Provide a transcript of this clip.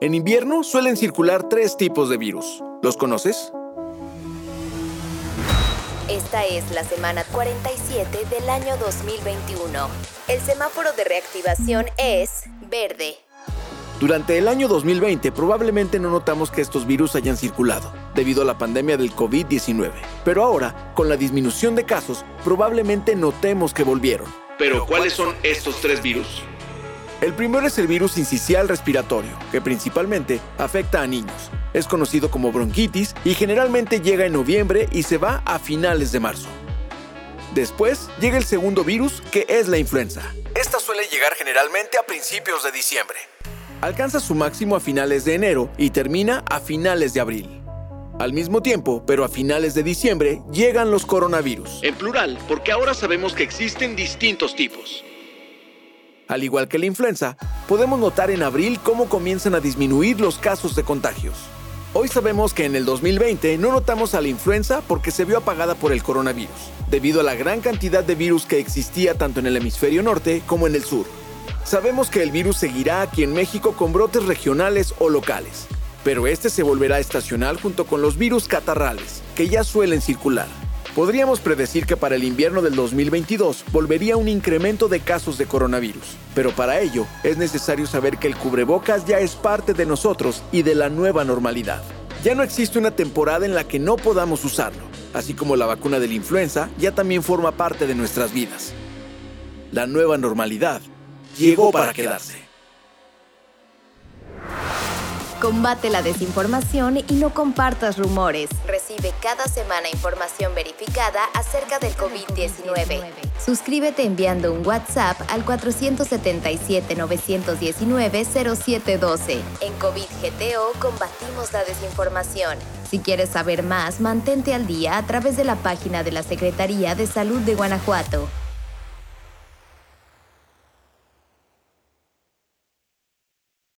En invierno suelen circular tres tipos de virus. ¿Los conoces? Esta es la semana 47 del año 2021. El semáforo de reactivación es verde. Durante el año 2020 probablemente no notamos que estos virus hayan circulado, debido a la pandemia del COVID-19. Pero ahora, con la disminución de casos, probablemente notemos que volvieron. Pero ¿cuáles son estos tres virus? El primero es el virus incisional respiratorio, que principalmente afecta a niños. Es conocido como bronquitis y generalmente llega en noviembre y se va a finales de marzo. Después llega el segundo virus, que es la influenza. Esta suele llegar generalmente a principios de diciembre. Alcanza su máximo a finales de enero y termina a finales de abril. Al mismo tiempo, pero a finales de diciembre, llegan los coronavirus. En plural, porque ahora sabemos que existen distintos tipos. Al igual que la influenza, podemos notar en abril cómo comienzan a disminuir los casos de contagios. Hoy sabemos que en el 2020 no notamos a la influenza porque se vio apagada por el coronavirus, debido a la gran cantidad de virus que existía tanto en el hemisferio norte como en el sur. Sabemos que el virus seguirá aquí en México con brotes regionales o locales, pero este se volverá estacional junto con los virus catarrales, que ya suelen circular. Podríamos predecir que para el invierno del 2022 volvería un incremento de casos de coronavirus, pero para ello es necesario saber que el cubrebocas ya es parte de nosotros y de la nueva normalidad. Ya no existe una temporada en la que no podamos usarlo, así como la vacuna de la influenza ya también forma parte de nuestras vidas. La nueva normalidad llegó para quedarse. Combate la desinformación y no compartas rumores. Recibe cada semana información verificada acerca del COVID-19. Suscríbete enviando un WhatsApp al 477-919-0712. En COVID-GTO combatimos la desinformación. Si quieres saber más, mantente al día a través de la página de la Secretaría de Salud de Guanajuato.